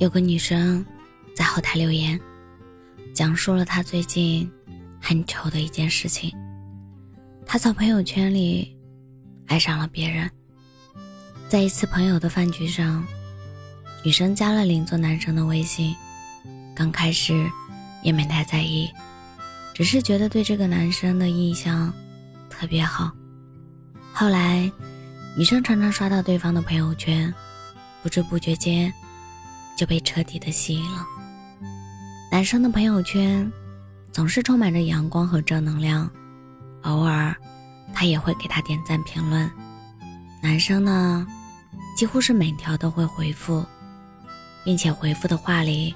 有个女生在后台留言，讲述了她最近很糗的一件事情。她从朋友圈里爱上了别人，在一次朋友的饭局上，女生加了邻座男生的微信。刚开始也没太在意，只是觉得对这个男生的印象特别好。后来，女生常常刷到对方的朋友圈，不知不觉间。就被彻底的吸引了。男生的朋友圈总是充满着阳光和正能量，偶尔他也会给他点赞评论。男生呢，几乎是每条都会回复，并且回复的话里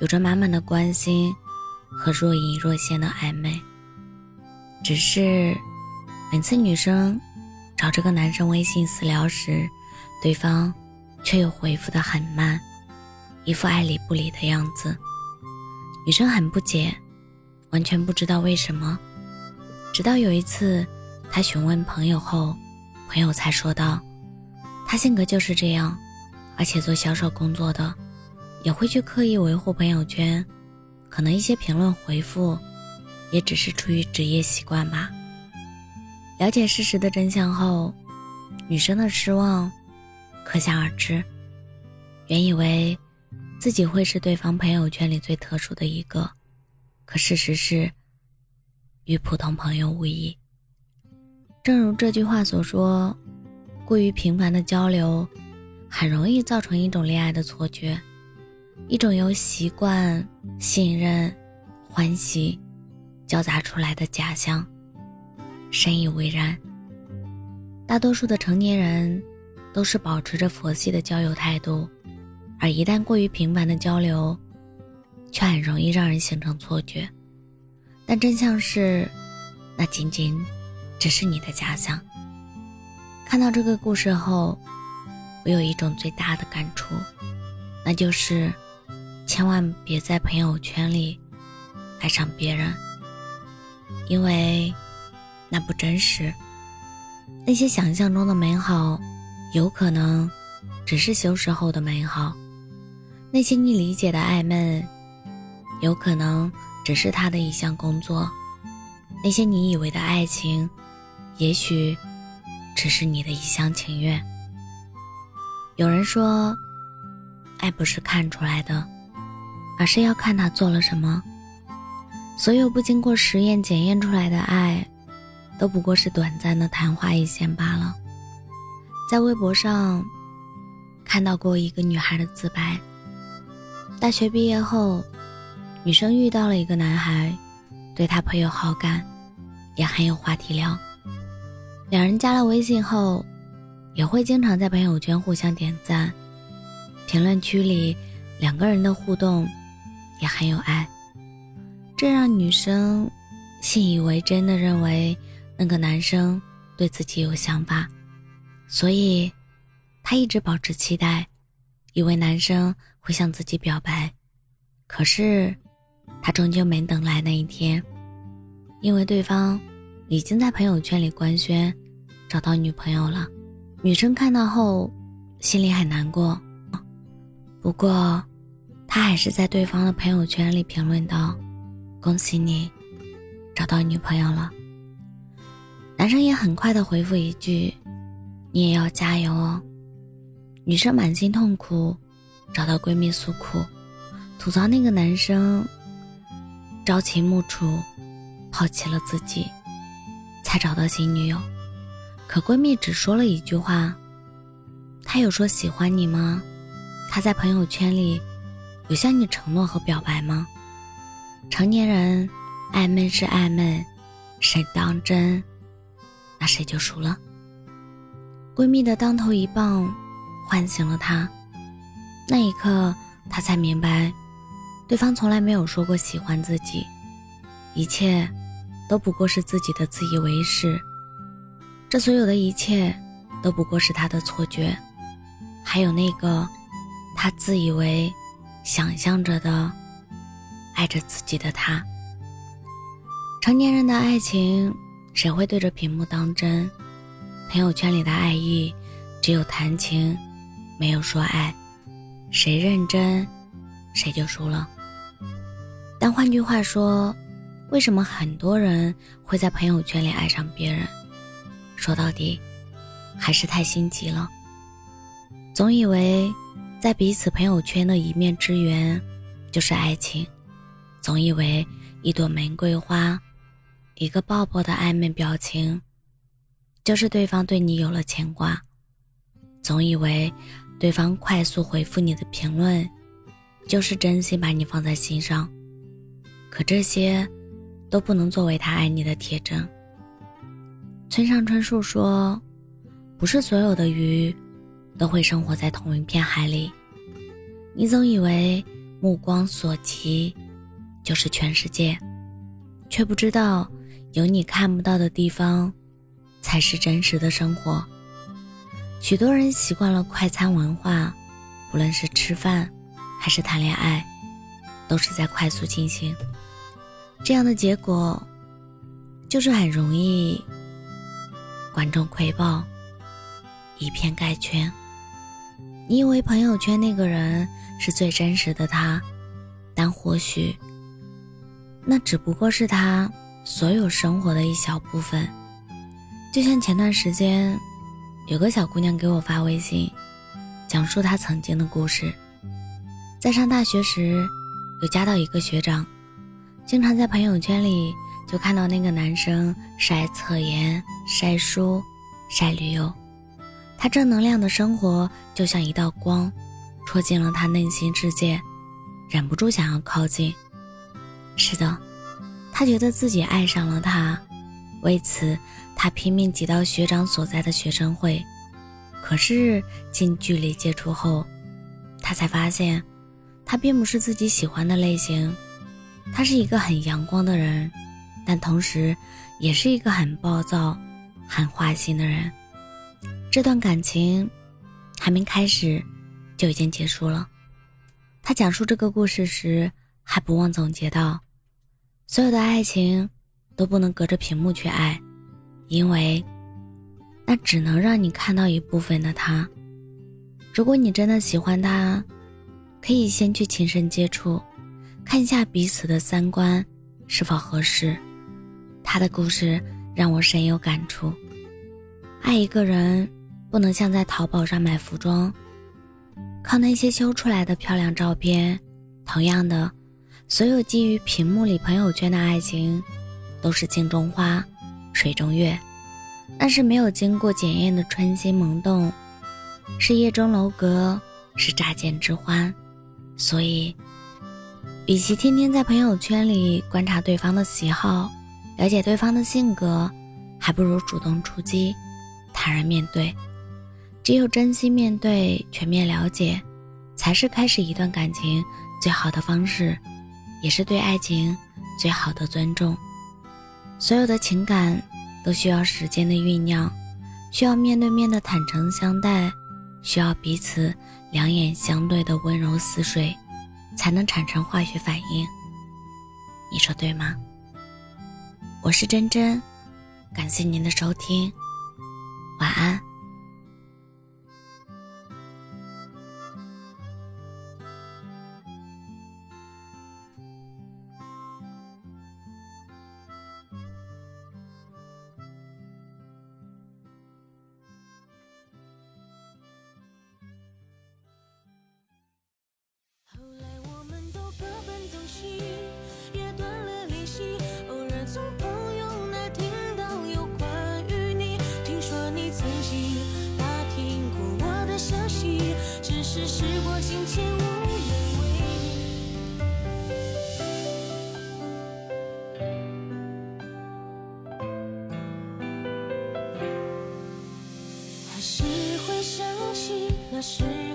有着满满的关心和若隐若现的暧昧。只是每次女生找这个男生微信私聊时，对方却又回复的很慢。一副爱理不理的样子，女生很不解，完全不知道为什么。直到有一次，她询问朋友后，朋友才说道：“他性格就是这样，而且做销售工作的，也会去刻意维护朋友圈，可能一些评论回复，也只是出于职业习惯吧。”了解事实的真相后，女生的失望可想而知。原以为。自己会是对方朋友圈里最特殊的一个，可事实是，与普通朋友无异。正如这句话所说，过于频繁的交流，很容易造成一种恋爱的错觉，一种由习惯、信任、欢喜交杂出来的假象。深以为然。大多数的成年人，都是保持着佛系的交友态度。而一旦过于频繁的交流，却很容易让人形成错觉。但真相是，那仅仅只是你的假象。看到这个故事后，我有一种最大的感触，那就是，千万别在朋友圈里爱上别人，因为那不真实。那些想象中的美好，有可能只是修饰后的美好。那些你理解的暧昧，有可能只是他的一项工作；那些你以为的爱情，也许只是你的一厢情愿。有人说，爱不是看出来的，而是要看他做了什么。所有不经过实验检验出来的爱，都不过是短暂的昙花一现罢了。在微博上看到过一个女孩的自白。大学毕业后，女生遇到了一个男孩，对她颇有好感，也很有话题聊。两人加了微信后，也会经常在朋友圈互相点赞，评论区里两个人的互动也很有爱。这让女生信以为真的认为那个男生对自己有想法，所以她一直保持期待。以为男生会向自己表白，可是他终究没等来那一天，因为对方已经在朋友圈里官宣找到女朋友了。女生看到后心里很难过，不过他还是在对方的朋友圈里评论道：“恭喜你找到女朋友了。”男生也很快的回复一句：“你也要加油哦。”女生满心痛苦，找到闺蜜诉苦，吐槽那个男生朝秦暮楚，抛弃了自己，才找到新女友。可闺蜜只说了一句话：“他有说喜欢你吗？他在朋友圈里有向你承诺和表白吗？”成年人暧昧是暧昧，谁当真，那谁就输了。闺蜜的当头一棒。唤醒了他，那一刻，他才明白，对方从来没有说过喜欢自己，一切都不过是自己的自以为是。这所有的一切，都不过是他的错觉，还有那个他自以为想象着的爱着自己的他。成年人的爱情，谁会对着屏幕当真？朋友圈里的爱意，只有谈情。没有说爱，谁认真谁就输了。但换句话说，为什么很多人会在朋友圈里爱上别人？说到底，还是太心急了。总以为在彼此朋友圈的一面之缘就是爱情，总以为一朵玫瑰花、一个抱抱的暧昧表情就是对方对你有了牵挂，总以为对方快速回复你的评论就是真心把你放在心上。可这些都不能作为他爱你的铁证。村上春树说：“不是所有的鱼都会生活在同一片海里。你总以为目光所及就是全世界，却不知道有你看不到的地方才是真实的生活。许多人习惯了快餐文化，不论是吃饭还是谈恋爱，都是在快速进行。”这样的结果，就是很容易观众窥豹，以偏概全。你以为朋友圈那个人是最真实的他，但或许那只不过是他所有生活的一小部分。就像前段时间，有个小姑娘给我发微信，讲述她曾经的故事。在上大学时，有加到一个学长。经常在朋友圈里就看到那个男生晒测研、晒书、晒旅游，他正能量的生活就像一道光，戳进了他内心世界，忍不住想要靠近。是的，他觉得自己爱上了他，为此他拼命挤到学长所在的学生会。可是近距离接触后，他才发现，他并不是自己喜欢的类型。他是一个很阳光的人，但同时，也是一个很暴躁、很花心的人。这段感情还没开始，就已经结束了。他讲述这个故事时，还不忘总结道：“所有的爱情都不能隔着屏幕去爱，因为那只能让你看到一部分的他。如果你真的喜欢他，可以先去亲身接触。”看一下彼此的三观是否合适。他的故事让我深有感触。爱一个人，不能像在淘宝上买服装，靠那些修出来的漂亮照片。同样的，所有基于屏幕里朋友圈的爱情，都是镜中花，水中月，那是没有经过检验的春心萌动，是夜中楼阁，是乍见之欢。所以。与其天天在朋友圈里观察对方的喜好，了解对方的性格，还不如主动出击，坦然面对。只有真心面对、全面了解，才是开始一段感情最好的方式，也是对爱情最好的尊重。所有的情感都需要时间的酝酿，需要面对面的坦诚相待，需要彼此两眼相对的温柔似水。才能产生化学反应，你说对吗？我是真真，感谢您的收听，晚安。还是会想起那时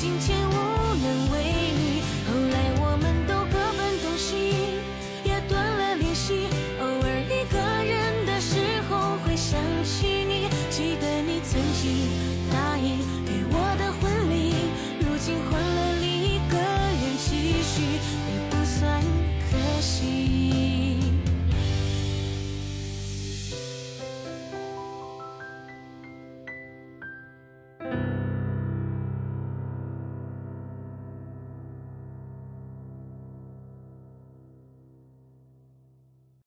今天